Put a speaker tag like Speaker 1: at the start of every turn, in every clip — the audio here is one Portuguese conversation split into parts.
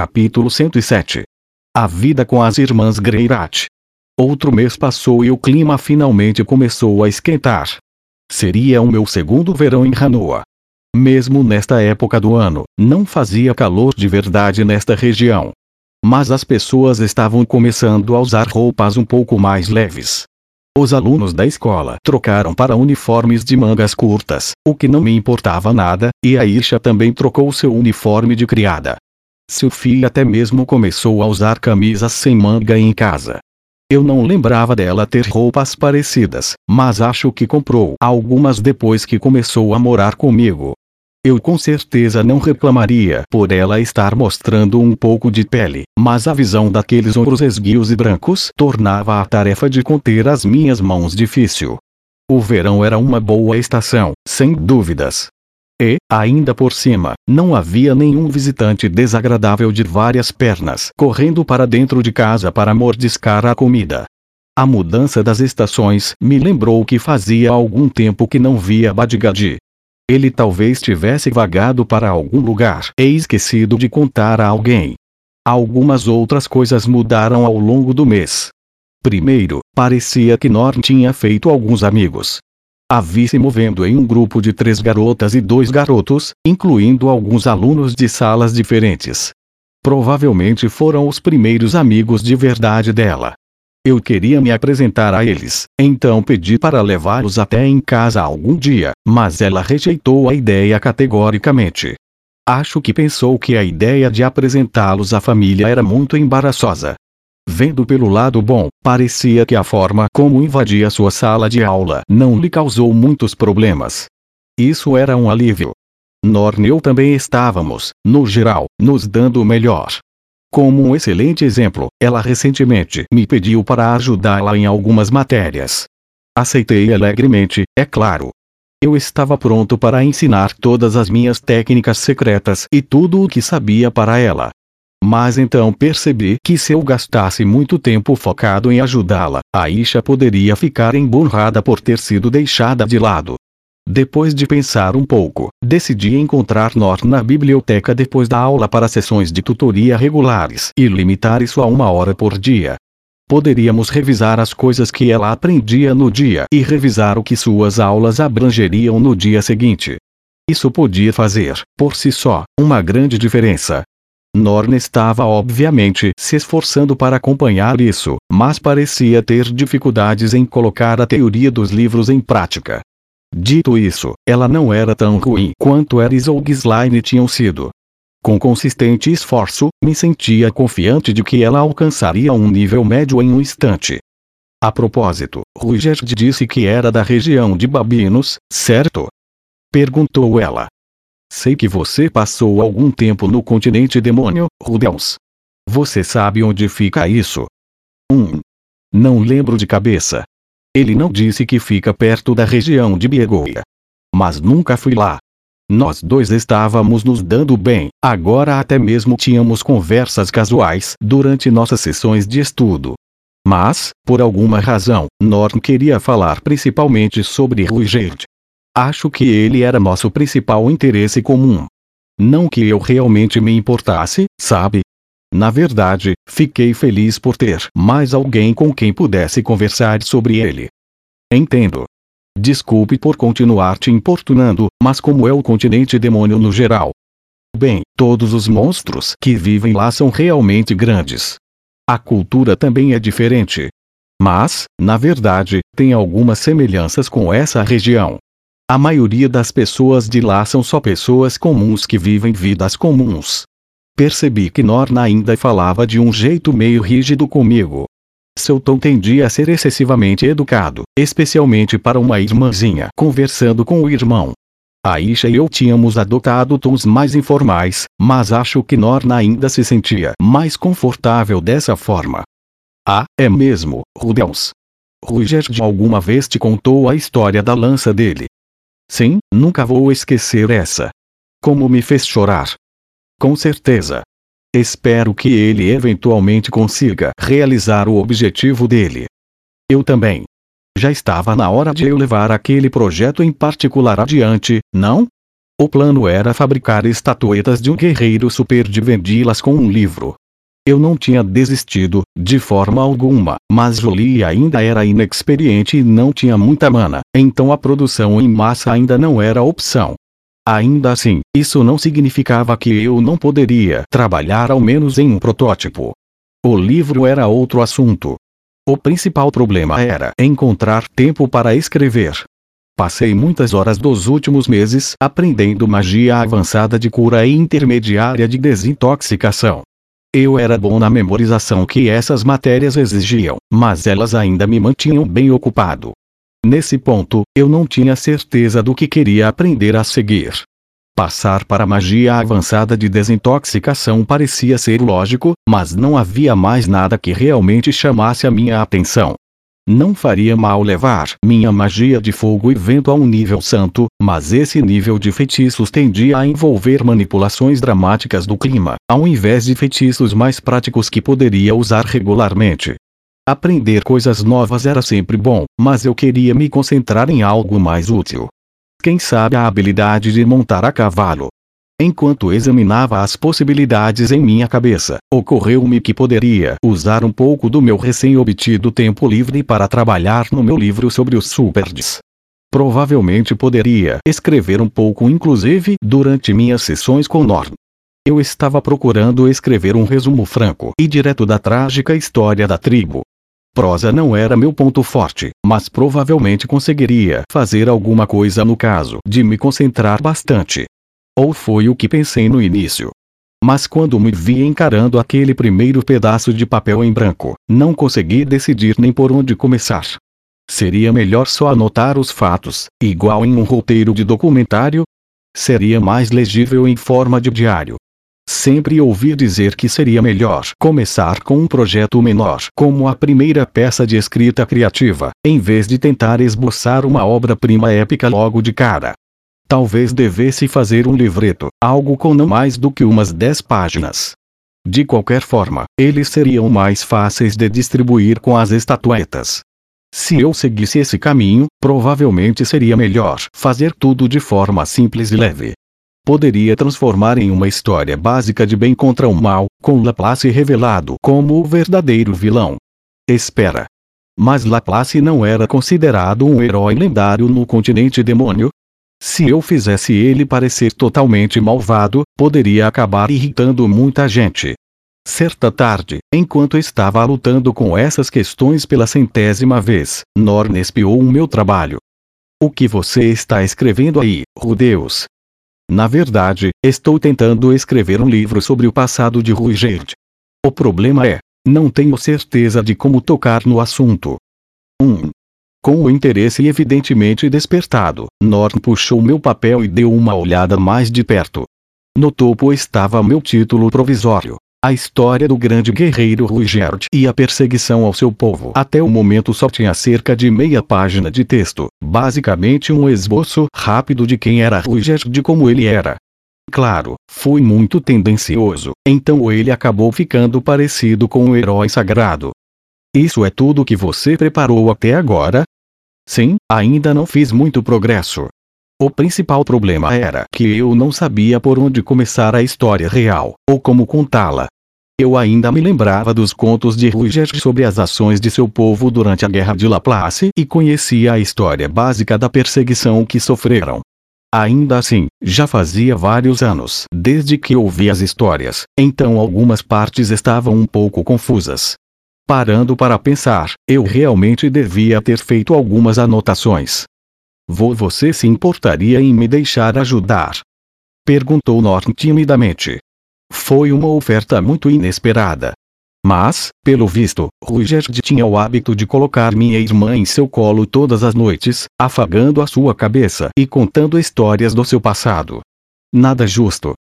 Speaker 1: Capítulo 107 A vida com as irmãs Greirat. Outro mês passou e o clima finalmente começou a esquentar. Seria o meu segundo verão em Hanoa. Mesmo nesta época do ano, não fazia calor de verdade nesta região. Mas as pessoas estavam começando a usar roupas um pouco mais leves. Os alunos da escola trocaram para uniformes de mangas curtas, o que não me importava nada, e a Isha também trocou seu uniforme de criada. Sophie até mesmo começou a usar camisas sem manga em casa. Eu não lembrava dela ter roupas parecidas, mas acho que comprou algumas depois que começou a morar comigo. Eu com certeza não reclamaria por ela estar mostrando um pouco de pele, mas a visão daqueles ombros esguios e brancos tornava a tarefa de conter as minhas mãos difícil. O verão era uma boa estação, sem dúvidas. E, ainda por cima, não havia nenhum visitante desagradável de várias pernas correndo para dentro de casa para mordiscar a comida. A mudança das estações me lembrou que fazia algum tempo que não via Badigadi, ele talvez tivesse vagado para algum lugar e esquecido de contar a alguém. Algumas outras coisas mudaram ao longo do mês. Primeiro, parecia que Norn tinha feito alguns amigos. A vi se movendo em um grupo de três garotas e dois garotos, incluindo alguns alunos de salas diferentes. Provavelmente foram os primeiros amigos de verdade dela. Eu queria me apresentar a eles, então pedi para levá-los até em casa algum dia, mas ela rejeitou a ideia categoricamente. Acho que pensou que a ideia de apresentá-los à família era muito embaraçosa. Vendo pelo lado bom, parecia que a forma como invadia sua sala de aula não lhe causou muitos problemas. Isso era um alívio. Norn eu também estávamos, no geral, nos dando o melhor. Como um excelente exemplo, ela recentemente me pediu para ajudá-la em algumas matérias. Aceitei alegremente, é claro. Eu estava pronto para ensinar todas as minhas técnicas secretas e tudo o que sabia para ela. Mas então percebi que se eu gastasse muito tempo focado em ajudá-la, a Isha poderia ficar emburrada por ter sido deixada de lado. Depois de pensar um pouco, decidi encontrar Nor na biblioteca depois da aula para sessões de tutoria regulares e limitar isso a uma hora por dia. Poderíamos revisar as coisas que ela aprendia no dia e revisar o que suas aulas abrangeriam no dia seguinte. Isso podia fazer, por si só, uma grande diferença. Norn estava obviamente se esforçando para acompanhar isso, mas parecia ter dificuldades em colocar a teoria dos livros em prática. Dito isso, ela não era tão ruim quanto Eris ou Ghislaine tinham sido. Com consistente esforço, me sentia confiante de que ela alcançaria um nível médio em um instante. A propósito, Rugerd disse que era da região de Babinos, certo? Perguntou ela. Sei que você passou algum tempo no continente demônio, Rudels. Você sabe onde fica isso? 1. Um. Não lembro de cabeça. Ele não disse que fica perto da região de Biegoia. Mas nunca fui lá. Nós dois estávamos nos dando bem, agora até mesmo tínhamos conversas casuais durante nossas sessões de estudo. Mas, por alguma razão, Norn queria falar principalmente sobre Ruigerd. Acho que ele era nosso principal interesse comum. Não que eu realmente me importasse, sabe? Na verdade, fiquei feliz por ter mais alguém com quem pudesse conversar sobre ele. Entendo. Desculpe por continuar te importunando, mas como é o continente demônio no geral? Bem, todos os monstros que vivem lá são realmente grandes. A cultura também é diferente. Mas, na verdade, tem algumas semelhanças com essa região. A maioria das pessoas de lá são só pessoas comuns que vivem vidas comuns. Percebi que Norna ainda falava de um jeito meio rígido comigo. Seu tom tendia a ser excessivamente educado, especialmente para uma irmãzinha conversando com o irmão. Aisha e eu tínhamos adotado tons mais informais, mas acho que Norna ainda se sentia mais confortável dessa forma. Ah, é mesmo, Rudels. Rugerd alguma vez te contou a história da lança dele. Sim, nunca vou esquecer essa. Como me fez chorar. Com certeza. Espero que ele eventualmente consiga realizar o objetivo dele. Eu também. Já estava na hora de eu levar aquele projeto em particular adiante, não? O plano era fabricar estatuetas de um guerreiro super e vendi-las com um livro. Eu não tinha desistido, de forma alguma, mas Jolie ainda era inexperiente e não tinha muita mana, então a produção em massa ainda não era opção. Ainda assim, isso não significava que eu não poderia trabalhar ao menos em um protótipo. O livro era outro assunto. O principal problema era encontrar tempo para escrever. Passei muitas horas dos últimos meses aprendendo magia avançada de cura e intermediária de desintoxicação. Eu era bom na memorização que essas matérias exigiam, mas elas ainda me mantinham bem ocupado. Nesse ponto, eu não tinha certeza do que queria aprender a seguir. Passar para a magia avançada de desintoxicação parecia ser lógico, mas não havia mais nada que realmente chamasse a minha atenção. Não faria mal levar minha magia de fogo e vento a um nível santo, mas esse nível de feitiços tendia a envolver manipulações dramáticas do clima, ao invés de feitiços mais práticos que poderia usar regularmente. Aprender coisas novas era sempre bom, mas eu queria me concentrar em algo mais útil. Quem sabe a habilidade de montar a cavalo. Enquanto examinava as possibilidades em minha cabeça, ocorreu-me que poderia usar um pouco do meu recém-obtido tempo livre para trabalhar no meu livro sobre os superds. Provavelmente poderia escrever um pouco inclusive durante minhas sessões com Norm. Eu estava procurando escrever um resumo franco e direto da trágica história da tribo. Prosa não era meu ponto forte, mas provavelmente conseguiria fazer alguma coisa no caso de me concentrar bastante. Ou foi o que pensei no início. Mas quando me vi encarando aquele primeiro pedaço de papel em branco, não consegui decidir nem por onde começar. Seria melhor só anotar os fatos, igual em um roteiro de documentário? Seria mais legível em forma de diário, Sempre ouvi dizer que seria melhor começar com um projeto menor, como a primeira peça de escrita criativa, em vez de tentar esboçar uma obra-prima épica logo de cara. Talvez devesse fazer um livreto, algo com não mais do que umas 10 páginas. De qualquer forma, eles seriam mais fáceis de distribuir com as estatuetas. Se eu seguisse esse caminho, provavelmente seria melhor fazer tudo de forma simples e leve poderia transformar em uma história básica de bem contra o mal, com Laplace revelado como o verdadeiro vilão. Espera. Mas Laplace não era considerado um herói lendário no continente demônio? Se eu fizesse ele parecer totalmente malvado, poderia acabar irritando muita gente. Certa tarde, enquanto estava lutando com essas questões pela centésima vez, Norn espiou o meu trabalho. O que você está escrevendo aí, Rudeus? Na verdade, estou tentando escrever um livro sobre o passado de Ruigerd. O problema é, não tenho certeza de como tocar no assunto. 1. Um. Com o interesse evidentemente despertado, Norton puxou meu papel e deu uma olhada mais de perto. No topo estava meu título provisório, a história do grande guerreiro Ruigerd e a perseguição ao seu povo. Até o momento só tinha cerca de meia página de texto, basicamente um esboço rápido de quem era Ruigerd de como ele era. Claro, fui muito tendencioso, então ele acabou ficando parecido com um herói sagrado. Isso é tudo que você preparou até agora? Sim, ainda não fiz muito progresso. O principal problema era que eu não sabia por onde começar a história real, ou como contá-la. Eu ainda me lembrava dos contos de Ruger sobre as ações de seu povo durante a Guerra de Laplace e conhecia a história básica da perseguição que sofreram. Ainda assim, já fazia vários anos desde que ouvi as histórias, então algumas partes estavam um pouco confusas. Parando para pensar, eu realmente devia ter feito algumas anotações. Vou você se importaria em me deixar ajudar? Perguntou Norton timidamente. Foi uma oferta muito inesperada. Mas, pelo visto, Ruigerd tinha o hábito de colocar minha irmã em seu colo todas as noites, afagando a sua cabeça e contando histórias do seu passado. Nada justo.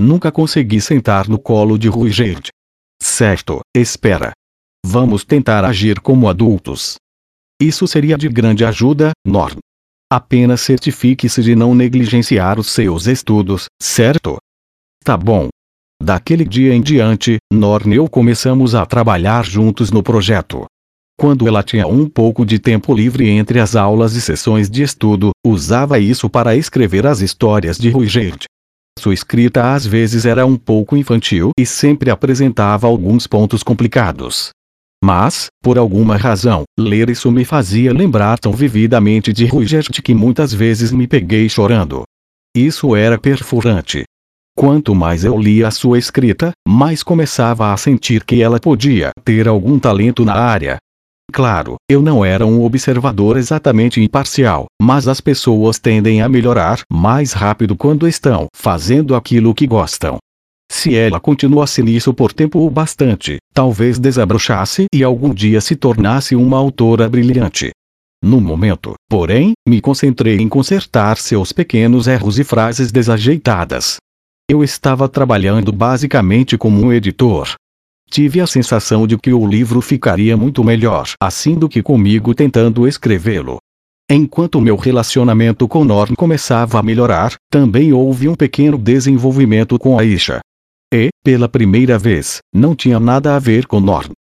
Speaker 1: Nunca consegui sentar no colo de Ruigerd. Certo, espera. Vamos tentar agir como adultos. Isso seria de grande ajuda, Norm. Apenas certifique-se de não negligenciar os seus estudos, certo? Tá bom. Daquele dia em diante, Norn e eu começamos a trabalhar juntos no projeto. Quando ela tinha um pouco de tempo livre entre as aulas e sessões de estudo, usava isso para escrever as histórias de Ruigerd. Sua escrita às vezes era um pouco infantil e sempre apresentava alguns pontos complicados. Mas, por alguma razão, ler isso me fazia lembrar tão vividamente de Ruigerd que muitas vezes me peguei chorando. Isso era perfurante. Quanto mais eu lia a sua escrita, mais começava a sentir que ela podia ter algum talento na área, Claro, eu não era um observador exatamente imparcial, mas as pessoas tendem a melhorar mais rápido quando estão fazendo aquilo que gostam. Se ela continuasse nisso por tempo o bastante, talvez desabrochasse e algum dia se tornasse uma autora brilhante. No momento, porém, me concentrei em consertar seus pequenos erros e frases desajeitadas. Eu estava trabalhando basicamente como um editor, Tive a sensação de que o livro ficaria muito melhor assim do que comigo tentando escrevê-lo. Enquanto meu relacionamento com Norm começava a melhorar, também houve um pequeno desenvolvimento com Aisha. E, pela primeira vez, não tinha nada a ver com Norm.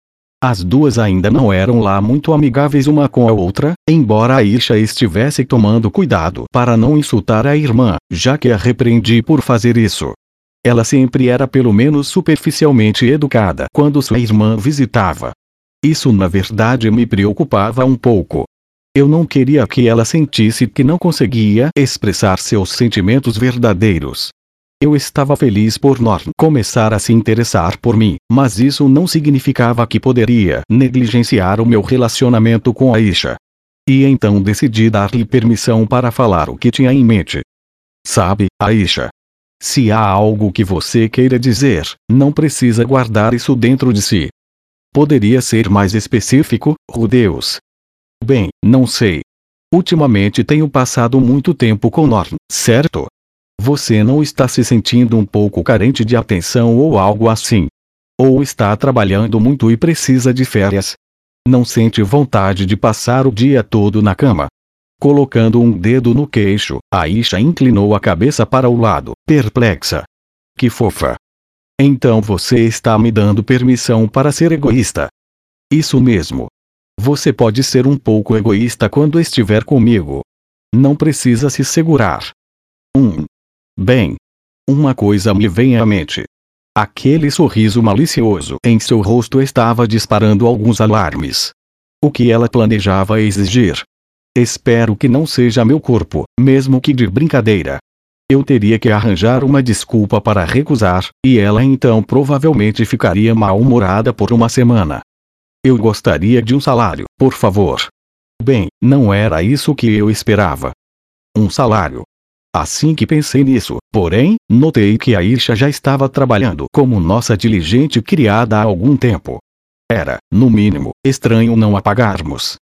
Speaker 1: As duas ainda não eram lá muito amigáveis uma com a outra, embora Aisha estivesse tomando cuidado para não insultar a irmã, já que a repreendi por fazer isso. Ela sempre era pelo menos superficialmente educada quando sua irmã visitava. Isso na verdade me preocupava um pouco. Eu não queria que ela sentisse que não conseguia expressar seus sentimentos verdadeiros. Eu estava feliz por Norm começar a se interessar por mim, mas isso não significava que poderia negligenciar o meu relacionamento com Aisha. E então decidi dar-lhe permissão para falar o que tinha em mente. Sabe, Aisha, se há algo que você queira dizer, não precisa guardar isso dentro de si. Poderia ser mais específico, Rudeus? Bem, não sei. Ultimamente tenho passado muito tempo com Norm, certo? Você não está se sentindo um pouco carente de atenção ou algo assim? Ou está trabalhando muito e precisa de férias? Não sente vontade de passar o dia todo na cama? Colocando um dedo no queixo, Aisha inclinou a cabeça para o lado, perplexa. Que fofa. Então você está me dando permissão para ser egoísta. Isso mesmo. Você pode ser um pouco egoísta quando estiver comigo. Não precisa se segurar. Um. Bem. Uma coisa me vem à mente. Aquele sorriso malicioso em seu rosto estava disparando alguns alarmes. O que ela planejava exigir? Espero que não seja meu corpo, mesmo que de brincadeira. Eu teria que arranjar uma desculpa para recusar, e ela então provavelmente ficaria mal-humorada por uma semana. Eu gostaria de um salário, por favor. Bem, não era isso que eu esperava. Um salário. Assim que pensei nisso, porém, notei que a Isha já estava trabalhando como nossa diligente criada há algum tempo. Era, no mínimo, estranho não a pagarmos.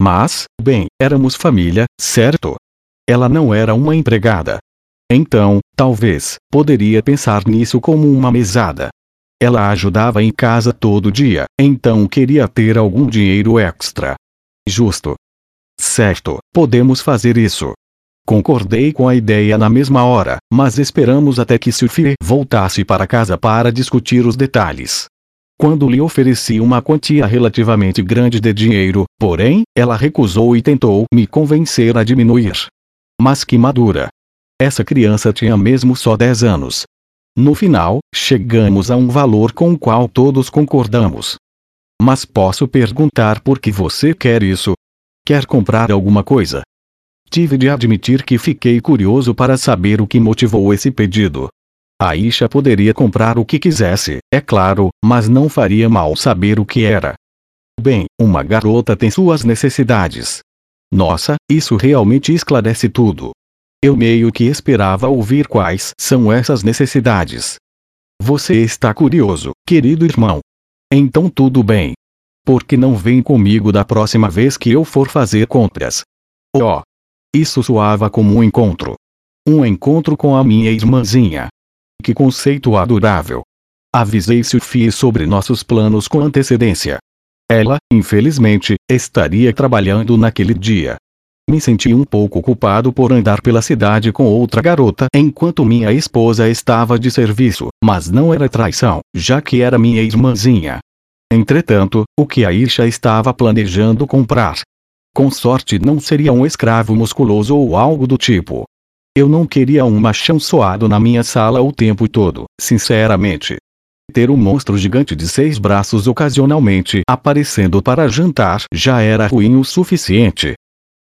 Speaker 1: Mas, bem, éramos família, certo? Ela não era uma empregada. Então, talvez, poderia pensar nisso como uma mesada. Ela ajudava em casa todo dia, então queria ter algum dinheiro extra. Justo. Certo, podemos fazer isso. Concordei com a ideia na mesma hora, mas esperamos até que Sophie voltasse para casa para discutir os detalhes. Quando lhe ofereci uma quantia relativamente grande de dinheiro, porém, ela recusou e tentou me convencer a diminuir. Mas que madura! Essa criança tinha mesmo só 10 anos. No final, chegamos a um valor com o qual todos concordamos. Mas posso perguntar por que você quer isso? Quer comprar alguma coisa? Tive de admitir que fiquei curioso para saber o que motivou esse pedido. Aisha poderia comprar o que quisesse, é claro, mas não faria mal saber o que era. Bem, uma garota tem suas necessidades. Nossa, isso realmente esclarece tudo. Eu meio que esperava ouvir quais são essas necessidades. Você está curioso, querido irmão? Então tudo bem. Por que não vem comigo da próxima vez que eu for fazer compras? Oh! Isso soava como um encontro. Um encontro com a minha irmãzinha. Que conceito adorável! Avisei Sophie sobre nossos planos com antecedência. Ela, infelizmente, estaria trabalhando naquele dia. Me senti um pouco culpado por andar pela cidade com outra garota enquanto minha esposa estava de serviço, mas não era traição, já que era minha irmãzinha. entretanto, o que Aisha estava planejando comprar. Com sorte não seria um escravo musculoso ou algo do tipo. Eu não queria um machão soado na minha sala o tempo todo, sinceramente. Ter um monstro gigante de seis braços ocasionalmente aparecendo para jantar já era ruim o suficiente.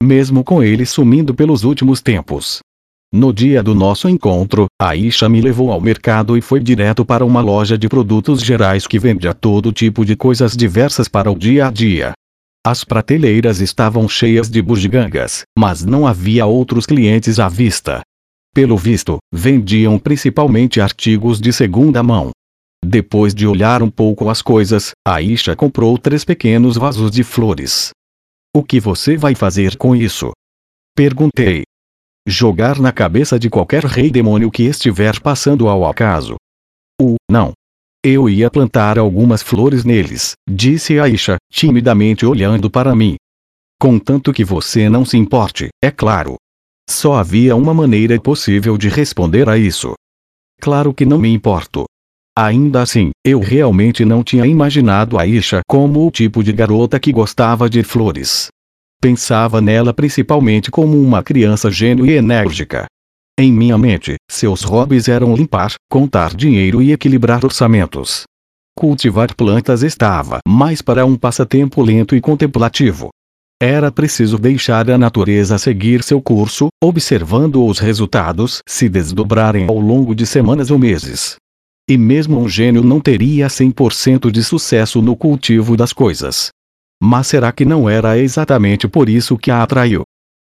Speaker 1: Mesmo com ele sumindo pelos últimos tempos. No dia do nosso encontro, Aisha me levou ao mercado e foi direto para uma loja de produtos gerais que vendia todo tipo de coisas diversas para o dia a dia. As prateleiras estavam cheias de bugigangas, mas não havia outros clientes à vista. Pelo visto, vendiam principalmente artigos de segunda mão. Depois de olhar um pouco as coisas, Aisha comprou três pequenos vasos de flores. O que você vai fazer com isso? Perguntei jogar na cabeça de qualquer rei demônio que estiver passando ao acaso. O, não. Eu ia plantar algumas flores neles, disse Aisha, timidamente olhando para mim. Contanto que você não se importe, é claro. Só havia uma maneira possível de responder a isso. Claro que não me importo. Ainda assim, eu realmente não tinha imaginado Aisha como o tipo de garota que gostava de flores. Pensava nela principalmente como uma criança gênio e enérgica. Em minha mente, seus hobbies eram limpar, contar dinheiro e equilibrar orçamentos. Cultivar plantas estava mais para um passatempo lento e contemplativo. Era preciso deixar a natureza seguir seu curso, observando os resultados se desdobrarem ao longo de semanas ou meses. E mesmo um gênio não teria 100% de sucesso no cultivo das coisas. Mas será que não era exatamente por isso que a atraiu?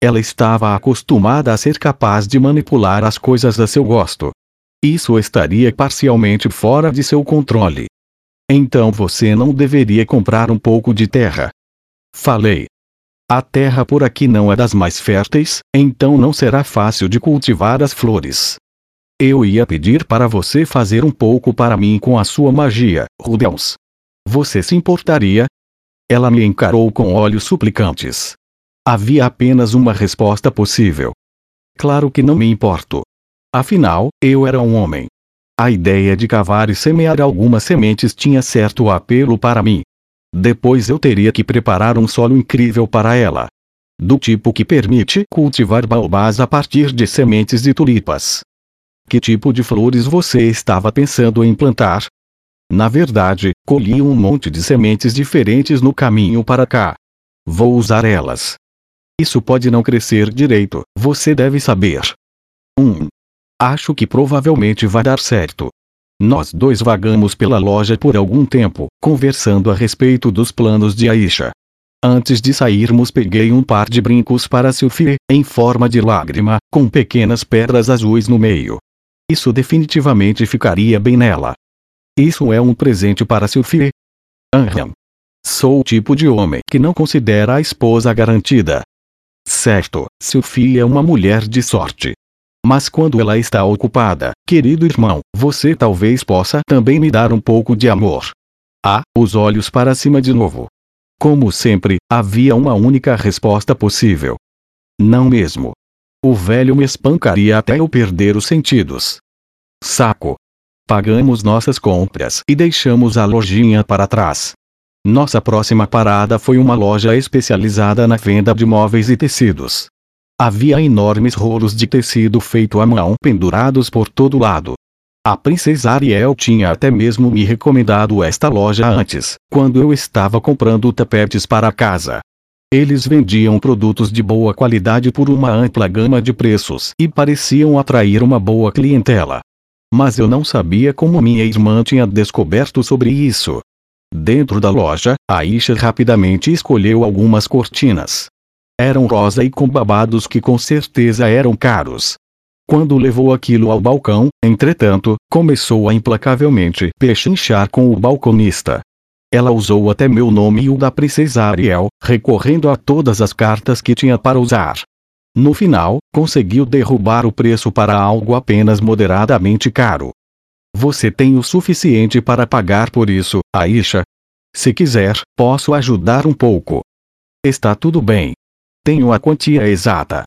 Speaker 1: Ela estava acostumada a ser capaz de manipular as coisas a seu gosto. Isso estaria parcialmente fora de seu controle. Então você não deveria comprar um pouco de terra. Falei. A terra por aqui não é das mais férteis, então não será fácil de cultivar as flores. Eu ia pedir para você fazer um pouco para mim com a sua magia, Rubens. Você se importaria? Ela me encarou com olhos suplicantes. Havia apenas uma resposta possível. Claro que não me importo. Afinal, eu era um homem. A ideia de cavar e semear algumas sementes tinha certo apelo para mim. Depois eu teria que preparar um solo incrível para ela. Do tipo que permite cultivar baobás a partir de sementes de tulipas. Que tipo de flores você estava pensando em plantar? Na verdade, colhi um monte de sementes diferentes no caminho para cá. Vou usar elas. Isso pode não crescer direito, você deve saber. 1. Um, acho que provavelmente vai dar certo. Nós dois vagamos pela loja por algum tempo, conversando a respeito dos planos de Aisha. Antes de sairmos peguei um par de brincos para Sylvie, em forma de lágrima, com pequenas pedras azuis no meio. Isso definitivamente ficaria bem nela. Isso é um presente para Sylvie. Aham. Sou o tipo de homem que não considera a esposa garantida. Certo, Sylvie é uma mulher de sorte. Mas quando ela está ocupada, querido irmão, você talvez possa também me dar um pouco de amor. Ah, os olhos para cima de novo. Como sempre, havia uma única resposta possível. Não mesmo. O velho me espancaria até eu perder os sentidos. Saco, Pagamos nossas compras e deixamos a lojinha para trás. Nossa próxima parada foi uma loja especializada na venda de móveis e tecidos. Havia enormes rolos de tecido feito à mão pendurados por todo lado. A princesa Ariel tinha até mesmo me recomendado esta loja antes, quando eu estava comprando tapetes para casa. Eles vendiam produtos de boa qualidade por uma ampla gama de preços e pareciam atrair uma boa clientela. Mas eu não sabia como minha irmã tinha descoberto sobre isso. Dentro da loja, Aisha rapidamente escolheu algumas cortinas. Eram rosa e com babados que com certeza eram caros. Quando levou aquilo ao balcão, entretanto, começou a implacavelmente pechinchar com o balconista. Ela usou até meu nome e o da princesa Ariel, recorrendo a todas as cartas que tinha para usar. No final, conseguiu derrubar o preço para algo apenas moderadamente caro. Você tem o suficiente para pagar por isso, Aisha? Se quiser, posso ajudar um pouco. Está tudo bem. Tenho a quantia exata.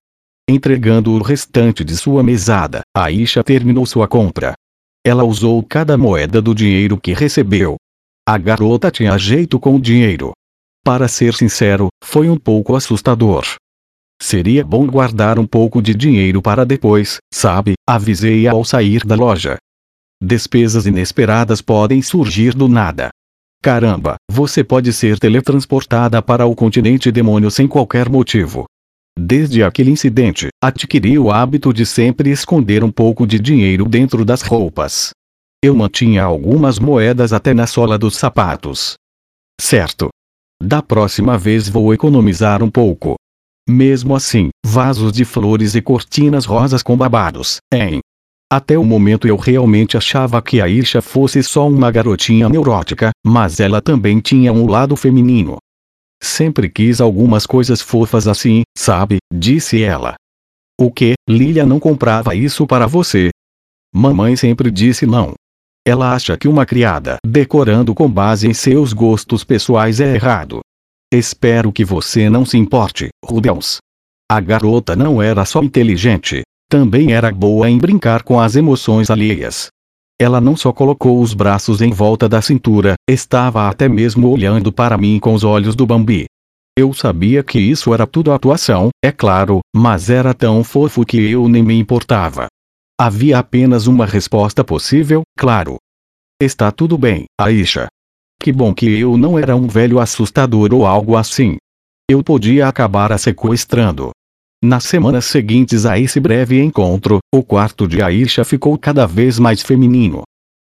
Speaker 1: Entregando o restante de sua mesada, Aisha terminou sua compra. Ela usou cada moeda do dinheiro que recebeu. A garota tinha jeito com o dinheiro. Para ser sincero, foi um pouco assustador. Seria bom guardar um pouco de dinheiro para depois, sabe? Avisei ao sair da loja. Despesas inesperadas podem surgir do nada. Caramba, você pode ser teletransportada para o continente demônio sem qualquer motivo. Desde aquele incidente, adquiri o hábito de sempre esconder um pouco de dinheiro dentro das roupas. Eu mantinha algumas moedas até na sola dos sapatos. Certo. Da próxima vez vou economizar um pouco. Mesmo assim, vasos de flores e cortinas rosas com babados, hein? Até o momento eu realmente achava que a Isha fosse só uma garotinha neurótica, mas ela também tinha um lado feminino. Sempre quis algumas coisas fofas assim, sabe? Disse ela. O que? Lilia não comprava isso para você? Mamãe sempre disse não. Ela acha que uma criada decorando com base em seus gostos pessoais é errado. Espero que você não se importe, Rubens. A garota não era só inteligente, também era boa em brincar com as emoções alheias. Ela não só colocou os braços em volta da cintura, estava até mesmo olhando para mim com os olhos do Bambi. Eu sabia que isso era tudo atuação, é claro, mas era tão fofo que eu nem me importava. Havia apenas uma resposta possível, claro. Está tudo bem, Aisha. Que bom que eu não era um velho assustador ou algo assim. Eu podia acabar a sequestrando. Nas semanas seguintes a esse breve encontro, o quarto de Aisha ficou cada vez mais feminino.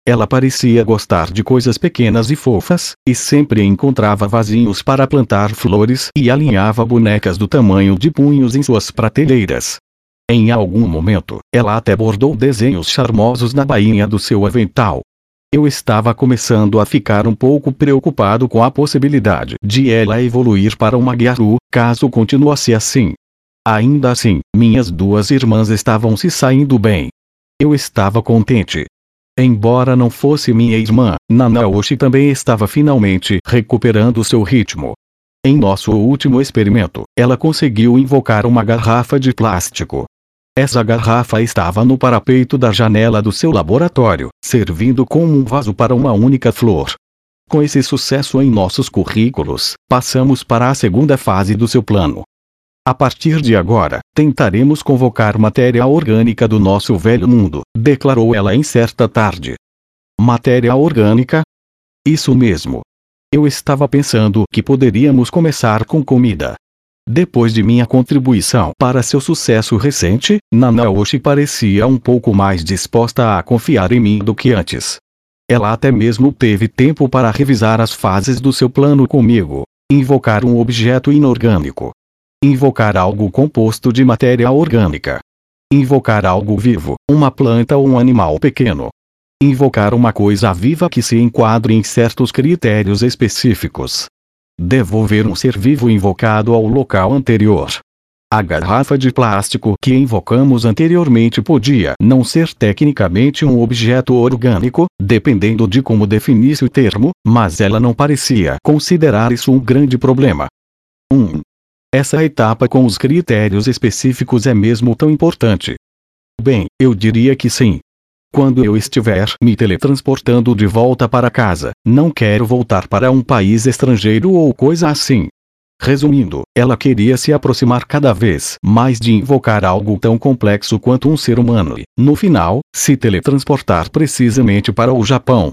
Speaker 1: Ela parecia gostar de coisas pequenas e fofas, e sempre encontrava vasinhos para plantar flores e alinhava bonecas do tamanho de punhos em suas prateleiras. Em algum momento, ela até bordou desenhos charmosos na bainha do seu avental. Eu estava começando a ficar um pouco preocupado com a possibilidade de ela evoluir para uma Gyaru, caso continuasse assim. Ainda assim, minhas duas irmãs estavam se saindo bem. Eu estava contente. Embora não fosse minha irmã, Nanaoshi também estava finalmente recuperando seu ritmo. Em nosso último experimento, ela conseguiu invocar uma garrafa de plástico. Essa garrafa estava no parapeito da janela do seu laboratório, servindo como um vaso para uma única flor. Com esse sucesso em nossos currículos, passamos para a segunda fase do seu plano. A partir de agora, tentaremos convocar matéria orgânica do nosso velho mundo, declarou ela em certa tarde. Matéria orgânica? Isso mesmo. Eu estava pensando que poderíamos começar com comida. Depois de minha contribuição para seu sucesso recente, Nanaoshi parecia um pouco mais disposta a confiar em mim do que antes. Ela até mesmo teve tempo para revisar as fases do seu plano comigo. Invocar um objeto inorgânico, Invocar algo composto de matéria orgânica. Invocar algo vivo, uma planta ou um animal pequeno. Invocar uma coisa viva que se enquadre em certos critérios específicos. Devolver um ser vivo invocado ao local anterior. A garrafa de plástico que invocamos anteriormente podia não ser tecnicamente um objeto orgânico, dependendo de como definisse o termo, mas ela não parecia considerar isso um grande problema. 1. Um, essa etapa com os critérios específicos é mesmo tão importante? Bem, eu diria que sim. Quando eu estiver me teletransportando de volta para casa, não quero voltar para um país estrangeiro ou coisa assim. Resumindo, ela queria se aproximar cada vez mais de invocar algo tão complexo quanto um ser humano e, no final, se teletransportar precisamente para o Japão.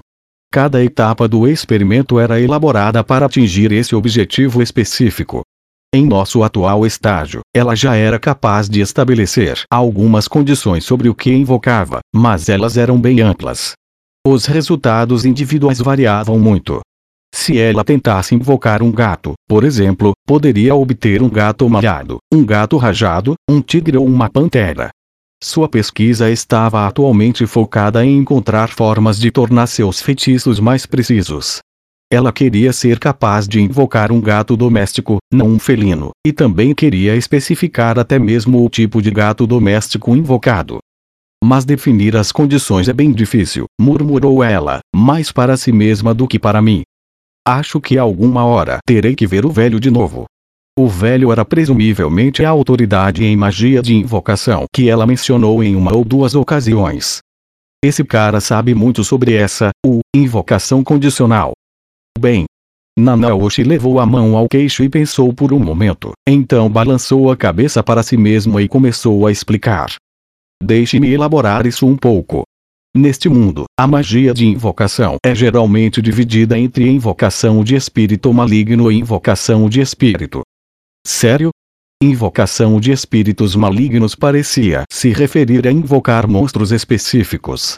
Speaker 1: Cada etapa do experimento era elaborada para atingir esse objetivo específico. Em nosso atual estágio, ela já era capaz de estabelecer algumas condições sobre o que invocava, mas elas eram bem amplas. Os resultados individuais variavam muito. Se ela tentasse invocar um gato, por exemplo, poderia obter um gato malhado, um gato rajado, um tigre ou uma pantera. Sua pesquisa estava atualmente focada em encontrar formas de tornar seus feitiços mais precisos. Ela queria ser capaz de invocar um gato doméstico, não um felino, e também queria especificar até mesmo o tipo de gato doméstico invocado. Mas definir as condições é bem difícil, murmurou ela, mais para si mesma do que para mim. Acho que alguma hora terei que ver o velho de novo. O velho era presumivelmente a autoridade em magia de invocação que ela mencionou em uma ou duas ocasiões. Esse cara sabe muito sobre essa, o, invocação condicional. Bem. Nanaoshi levou a mão ao queixo e pensou por um momento, então balançou a cabeça para si mesmo e começou a explicar. Deixe-me elaborar isso um pouco. Neste mundo, a magia de invocação é geralmente dividida entre invocação de espírito maligno e invocação de espírito. Sério? Invocação de espíritos malignos parecia se referir a invocar monstros específicos.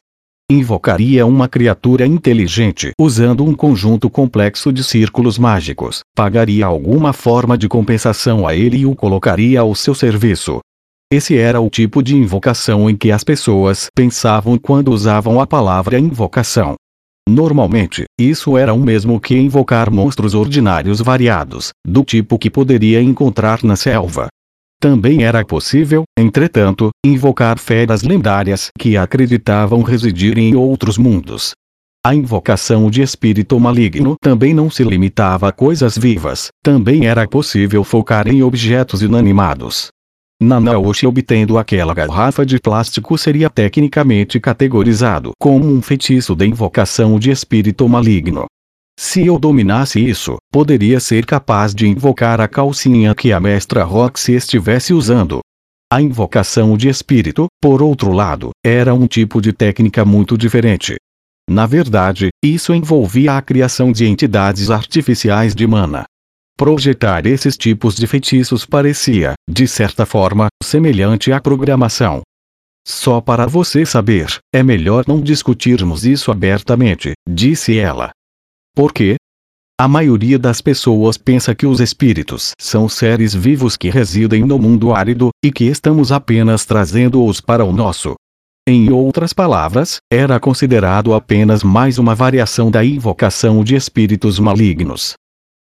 Speaker 1: Invocaria uma criatura inteligente usando um conjunto complexo de círculos mágicos, pagaria alguma forma de compensação a ele e o colocaria ao seu serviço, esse era o tipo de invocação em que as pessoas pensavam quando usavam a palavra invocação. Normalmente, isso era o mesmo que invocar monstros ordinários variados, do tipo que poderia encontrar na selva. Também era possível, entretanto, invocar feras lendárias que acreditavam residir em outros mundos. A invocação de espírito maligno também não se limitava a coisas vivas, também era possível focar em objetos inanimados. Nanaoshi obtendo aquela garrafa de plástico seria tecnicamente categorizado como um feitiço de invocação de espírito maligno. Se eu dominasse isso, poderia ser capaz de invocar a calcinha que a mestra Roxy estivesse usando. A invocação de espírito, por outro lado, era um tipo de técnica muito diferente. Na verdade, isso envolvia a criação de entidades artificiais de mana. Projetar esses tipos de feitiços parecia, de certa forma, semelhante à programação. Só para você saber, é melhor não discutirmos isso abertamente, disse ela. Por quê? A maioria das pessoas pensa que os espíritos são seres vivos que residem no mundo árido, e que estamos apenas trazendo-os para o nosso. Em outras palavras, era considerado apenas mais uma variação da invocação de espíritos malignos.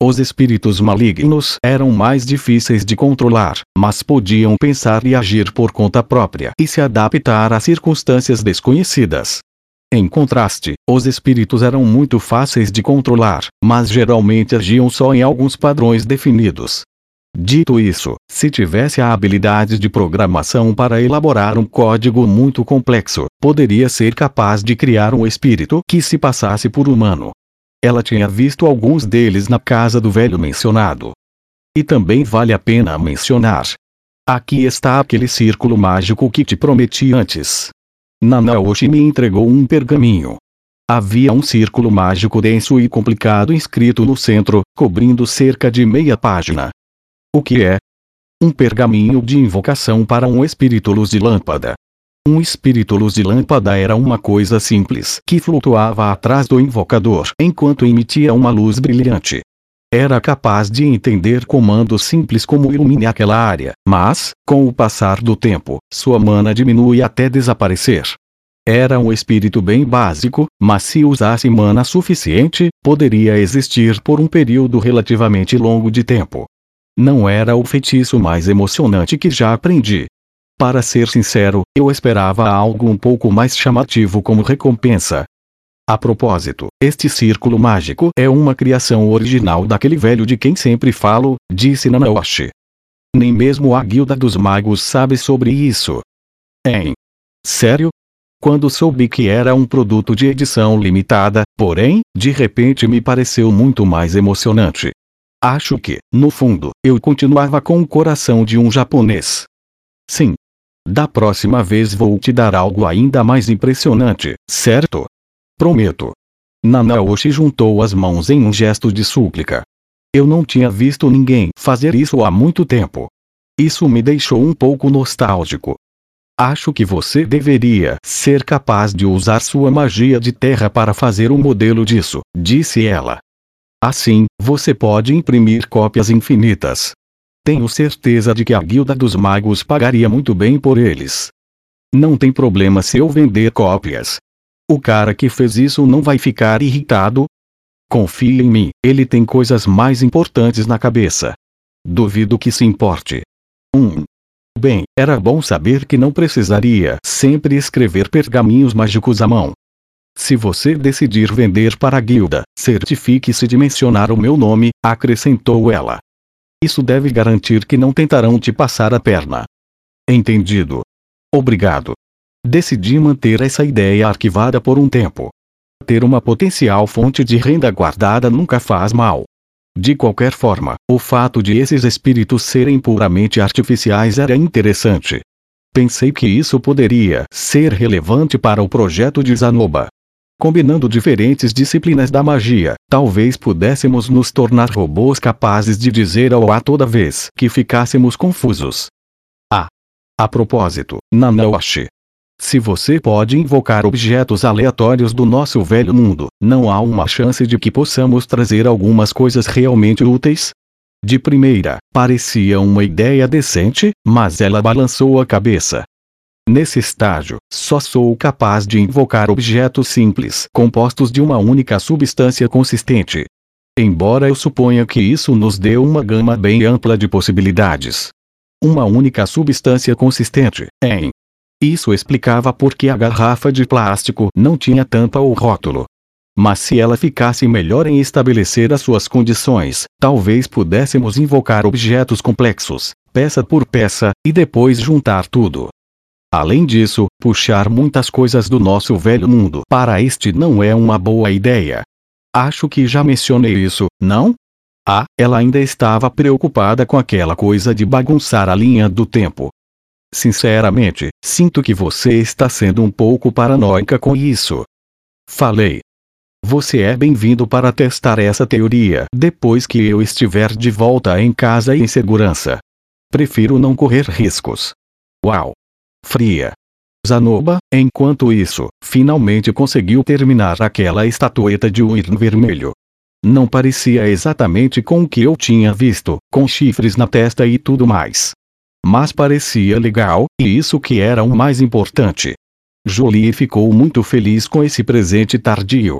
Speaker 1: Os espíritos malignos eram mais difíceis de controlar, mas podiam pensar e agir por conta própria e se adaptar a circunstâncias desconhecidas. Em contraste, os espíritos eram muito fáceis de controlar, mas geralmente agiam só em alguns padrões definidos. Dito isso, se tivesse a habilidade de programação para elaborar um código muito complexo, poderia ser capaz de criar um espírito que se passasse por humano, ela tinha visto alguns deles na casa do velho mencionado. E também vale a pena mencionar. Aqui está aquele círculo mágico que te prometi antes. Nanaoshi me entregou um pergaminho. Havia um círculo mágico denso e complicado inscrito no centro, cobrindo cerca de meia página. O que é? Um pergaminho de invocação para um espírito luz de lâmpada. Um espírito luz de lâmpada era uma coisa simples que flutuava atrás do invocador enquanto emitia uma luz brilhante. Era capaz de entender comandos simples como ilumine aquela área, mas, com o passar do tempo, sua mana diminui até desaparecer. Era um espírito bem básico, mas se usasse mana suficiente, poderia existir por um período relativamente longo de tempo. Não era o feitiço mais emocionante que já aprendi, para ser sincero, eu esperava algo um pouco mais chamativo como recompensa. A propósito, este círculo mágico é uma criação original daquele velho de quem sempre falo, disse Nanaoshi. Nem mesmo a guilda dos magos sabe sobre isso. Em sério? Quando soube que era um produto de edição limitada, porém, de repente me pareceu muito mais emocionante. Acho que, no fundo, eu continuava com o coração de um japonês. Sim, da próxima vez vou te dar algo ainda mais impressionante, certo? Prometo. Nanaoshi juntou as mãos em um gesto de súplica. Eu não tinha visto ninguém fazer isso há muito tempo. Isso me deixou um pouco nostálgico. Acho que você deveria ser capaz de usar sua magia de terra para fazer um modelo disso, disse ela. Assim, você pode imprimir cópias infinitas. Tenho certeza de que a guilda dos magos pagaria muito bem por eles. Não tem problema se eu vender cópias. O cara que fez isso não vai ficar irritado? Confie em mim, ele tem coisas mais importantes na cabeça. Duvido que se importe. 1. Um. Bem, era bom saber que não precisaria sempre escrever pergaminhos mágicos à mão. Se você decidir vender para a guilda, certifique-se de mencionar o meu nome, acrescentou ela. Isso deve garantir que não tentarão te passar a perna. Entendido. Obrigado. Decidi manter essa ideia arquivada por um tempo. Ter uma potencial fonte de renda guardada nunca faz mal. De qualquer forma, o fato de esses espíritos serem puramente artificiais era interessante. Pensei que isso poderia ser relevante para o projeto de Zanoba. Combinando diferentes disciplinas da magia, talvez pudéssemos nos tornar robôs capazes de dizer ao A toda vez que ficássemos confusos. A. A propósito, Nanaoshi. Se você pode invocar objetos aleatórios do nosso velho mundo, não há uma chance de que possamos trazer algumas coisas realmente úteis? De primeira, parecia uma ideia decente, mas ela balançou a cabeça. Nesse estágio, só sou capaz de invocar objetos simples compostos de uma única substância consistente. Embora eu suponha que isso nos dê uma gama bem ampla de possibilidades. Uma única substância consistente, em. Isso explicava por que a garrafa de plástico não tinha tampa ou rótulo. Mas se ela ficasse melhor em estabelecer as suas condições, talvez pudéssemos invocar objetos complexos, peça por peça, e depois juntar tudo. Além disso, puxar muitas coisas do nosso velho mundo para este não é uma boa ideia. Acho que já mencionei isso, não? Ah, ela ainda estava preocupada com aquela coisa de bagunçar a linha do tempo. Sinceramente, sinto que você está sendo um pouco paranoica com isso. Falei. Você é bem-vindo para testar essa teoria depois que eu estiver de volta em casa e em segurança. Prefiro não correr riscos. Uau! fria. Zanoba, enquanto isso, finalmente conseguiu terminar aquela estatueta de Wyrm vermelho. Não parecia exatamente com o que eu tinha visto, com chifres na testa e tudo mais. Mas parecia legal, e isso que era o mais importante. Jolie ficou muito feliz com esse presente tardio.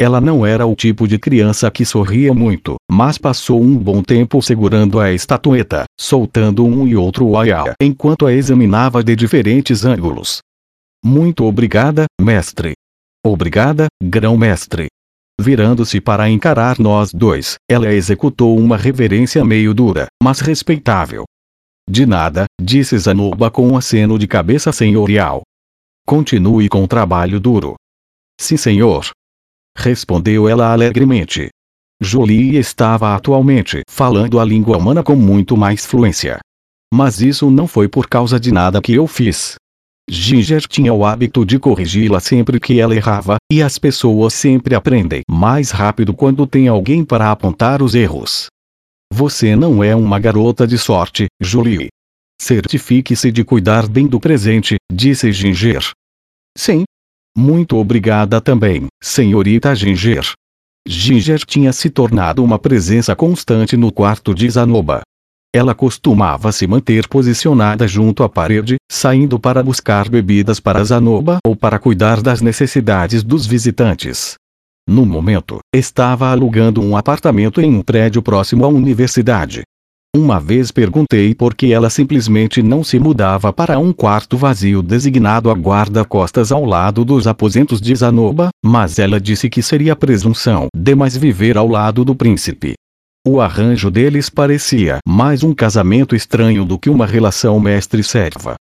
Speaker 1: Ela não era o tipo de criança que sorria muito, mas passou um bom tempo segurando a estatueta, soltando um e outro uaiá enquanto a examinava de diferentes ângulos. Muito obrigada, mestre. Obrigada, grão-mestre. Virando-se para encarar nós dois, ela executou uma reverência meio dura, mas respeitável. De nada, disse Zanuba com um aceno de cabeça senhorial. Continue com o trabalho duro. Sim, senhor, Respondeu ela alegremente. Jolie estava atualmente falando a língua humana com muito mais fluência. Mas isso não foi por causa de nada que eu fiz. Ginger tinha o hábito de corrigi-la sempre que ela errava, e as pessoas sempre aprendem mais rápido quando tem alguém para apontar os erros. Você não é uma garota de sorte, Julie. Certifique-se de cuidar bem do presente, disse Ginger. Sim, muito obrigada também, senhorita Ginger. Ginger tinha se tornado uma presença constante no quarto de Zanoba. Ela costumava se manter posicionada junto à parede, saindo para buscar bebidas para Zanoba ou para cuidar das necessidades dos visitantes. No momento, estava alugando um apartamento em um prédio próximo à universidade. Uma vez perguntei por que ela simplesmente não se mudava para um quarto vazio designado a guarda-costas ao lado dos aposentos de Zanoba, mas ela disse que seria presunção demais viver ao lado do príncipe. O arranjo deles parecia mais um casamento estranho do que uma relação mestre-serva.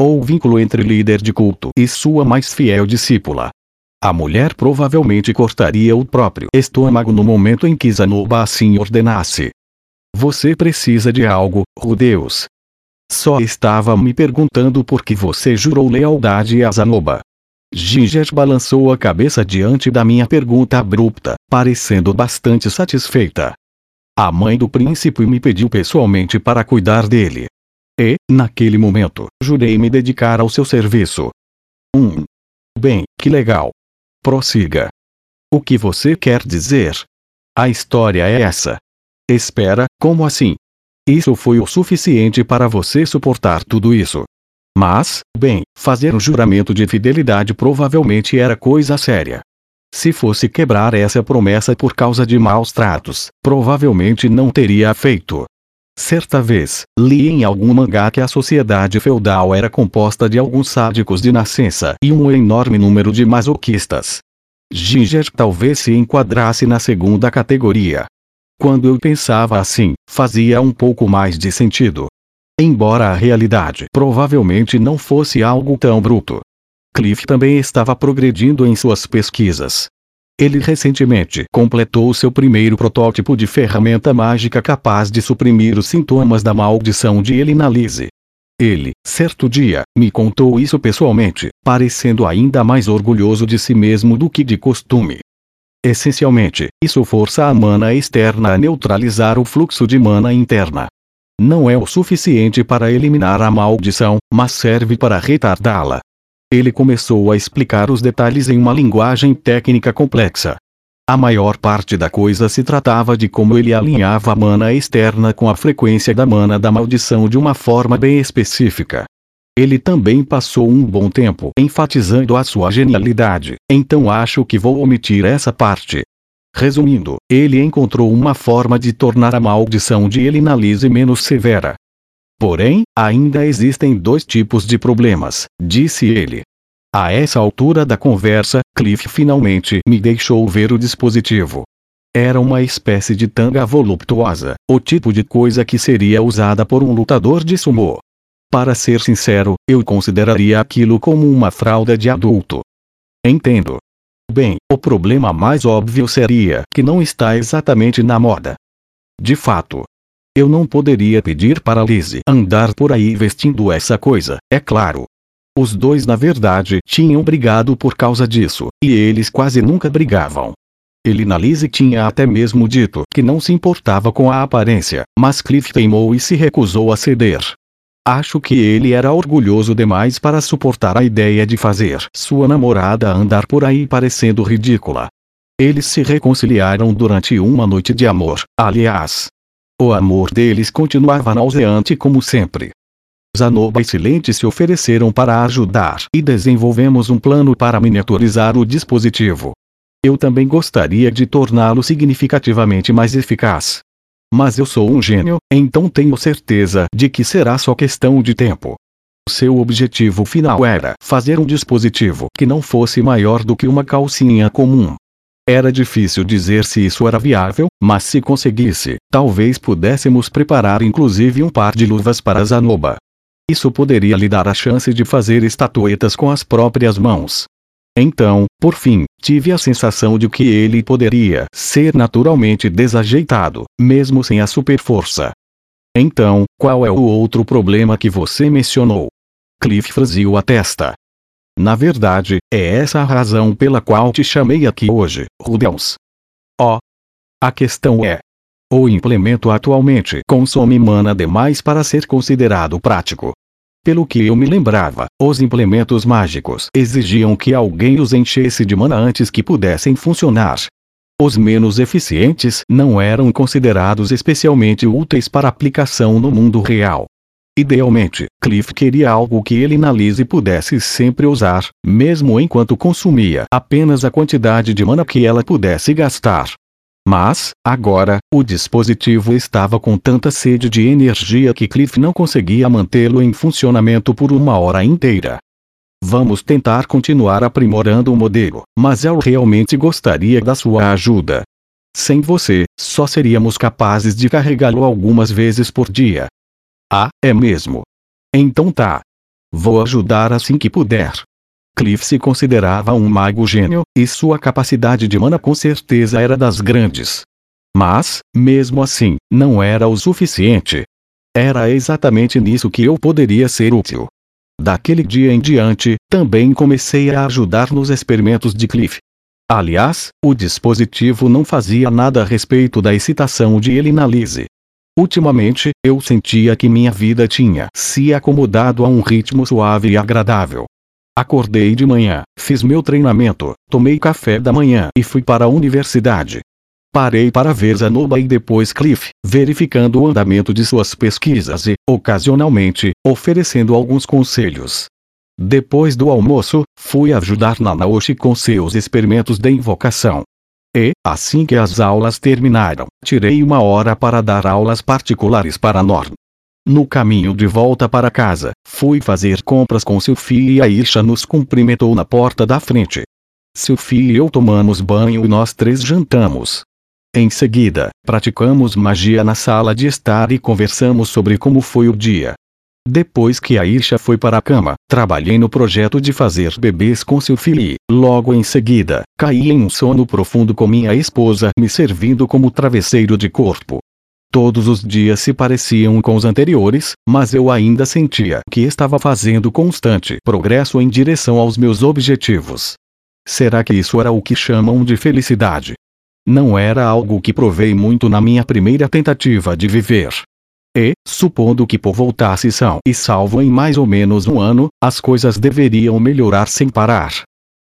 Speaker 1: Ou vínculo entre líder de culto e sua mais fiel discípula. A mulher provavelmente cortaria o próprio estômago no momento em que Zanoba assim ordenasse. Você precisa de algo, Rudeus. Só estava me perguntando por que você jurou lealdade a Zanoba. Ginger balançou a cabeça diante da minha pergunta abrupta, parecendo bastante satisfeita. A mãe do príncipe me pediu pessoalmente para cuidar dele. E, naquele momento, jurei me dedicar ao seu serviço. Um. Bem, que legal. Prossiga. O que você quer dizer? A história é essa. Espera, como assim? Isso foi o suficiente para você suportar tudo isso. Mas, bem, fazer um juramento de fidelidade provavelmente era coisa séria. Se fosse quebrar essa promessa por causa de maus tratos, provavelmente não teria feito. Certa vez, li em algum mangá que a sociedade feudal era composta de alguns sádicos de nascença e um enorme número de masoquistas. Ginger talvez se enquadrasse na segunda categoria. Quando eu pensava assim, fazia um pouco mais de sentido. Embora a realidade provavelmente não fosse algo tão bruto. Cliff também estava progredindo em suas pesquisas. Ele recentemente completou seu primeiro protótipo de ferramenta mágica capaz de suprimir os sintomas da maldição de Elinalise. Ele, certo dia, me contou isso pessoalmente, parecendo ainda mais orgulhoso de si mesmo do que de costume. Essencialmente, isso força a mana externa a neutralizar o fluxo de mana interna. Não é o suficiente para eliminar a maldição, mas serve para retardá-la. Ele começou a explicar os detalhes em uma linguagem técnica complexa. A maior parte da coisa se tratava de como ele alinhava a mana externa com a frequência da mana da maldição de uma forma bem específica. Ele também passou um bom tempo enfatizando a sua genialidade, então acho que vou omitir essa parte. Resumindo, ele encontrou uma forma de tornar a maldição de Elinalise menos severa. Porém, ainda existem dois tipos de problemas, disse ele. A essa altura da conversa, Cliff finalmente me deixou ver o dispositivo. Era uma espécie de tanga voluptuosa, o tipo de coisa que seria usada por um lutador de sumô. Para ser sincero, eu consideraria aquilo como uma fralda de adulto. Entendo. Bem, o problema mais óbvio seria que não está exatamente na moda. De fato. Eu não poderia pedir para Lizzie andar por aí vestindo essa coisa, é claro. Os dois na verdade tinham brigado por causa disso, e eles quase nunca brigavam. Ele na Lizzie tinha até mesmo dito que não se importava com a aparência, mas Cliff teimou e se recusou a ceder. Acho que ele era orgulhoso demais para suportar a ideia de fazer sua namorada andar por aí parecendo ridícula. Eles se reconciliaram durante uma noite de amor, aliás. O amor deles continuava nauseante como sempre. Zanoba e Silente se ofereceram para ajudar e desenvolvemos um plano para miniaturizar o dispositivo. Eu também gostaria de torná-lo significativamente mais eficaz. Mas eu sou um gênio, então tenho certeza de que será só questão de tempo. Seu objetivo final era fazer um dispositivo que não fosse maior do que uma calcinha comum. Era difícil dizer se isso era viável, mas se conseguisse, talvez pudéssemos preparar inclusive um par de luvas para Zanoba. Isso poderia lhe dar a chance de fazer estatuetas com as próprias mãos. Então, por fim, tive a sensação de que ele poderia ser naturalmente desajeitado, mesmo sem a superforça. Então, qual é o outro problema que você mencionou? Cliff franziu a testa. Na verdade, é essa a razão pela qual te chamei aqui hoje, Rubens. Oh. A questão é. O implemento atualmente consome mana demais para ser considerado prático. Pelo que eu me lembrava, os implementos mágicos exigiam que alguém os enchesse de mana antes que pudessem funcionar. Os menos eficientes não eram considerados especialmente úteis para aplicação no mundo real. Idealmente, Cliff queria algo que ele na Lise pudesse sempre usar, mesmo enquanto consumia apenas a quantidade de mana que ela pudesse gastar. Mas, agora, o dispositivo estava com tanta sede de energia que Cliff não conseguia mantê-lo em funcionamento por uma hora inteira. Vamos tentar continuar aprimorando o modelo, mas eu realmente gostaria da sua ajuda. Sem você, só seríamos capazes de carregá-lo algumas vezes por dia. Ah, é mesmo? Então tá. Vou ajudar assim que puder. Cliff se considerava um mago gênio, e sua capacidade de mana com certeza era das grandes. Mas, mesmo assim, não era o suficiente. Era exatamente nisso que eu poderia ser útil. Daquele dia em diante, também comecei a ajudar nos experimentos de Cliff. Aliás, o dispositivo não fazia nada a respeito da excitação de Elinalise. Ultimamente, eu sentia que minha vida tinha se acomodado a um ritmo suave e agradável. Acordei de manhã, fiz meu treinamento, tomei café da manhã e fui para a universidade. Parei para ver Zanoba e depois Cliff, verificando o andamento de suas pesquisas e, ocasionalmente, oferecendo alguns conselhos. Depois do almoço, fui ajudar Nanaoshi com seus experimentos de invocação. E, assim que as aulas terminaram, tirei uma hora para dar aulas particulares para Norm. No caminho de volta para casa, fui fazer compras com Silfie e Aisha nos cumprimentou na porta da frente. Silfie e eu tomamos banho e nós três jantamos. Em seguida, praticamos magia na sala de estar e conversamos sobre como foi o dia. Depois que Aisha foi para a cama, trabalhei no projeto de fazer bebês com seu filho. Logo em seguida, caí em um sono profundo com minha esposa me servindo como travesseiro de corpo. Todos os dias se pareciam com os anteriores, mas eu ainda sentia que estava fazendo constante progresso em direção aos meus objetivos. Será que isso era o que chamam de felicidade? Não era algo que provei muito na minha primeira tentativa de viver. E, supondo que por voltasse são e salvo em mais ou menos um ano, as coisas deveriam melhorar sem parar.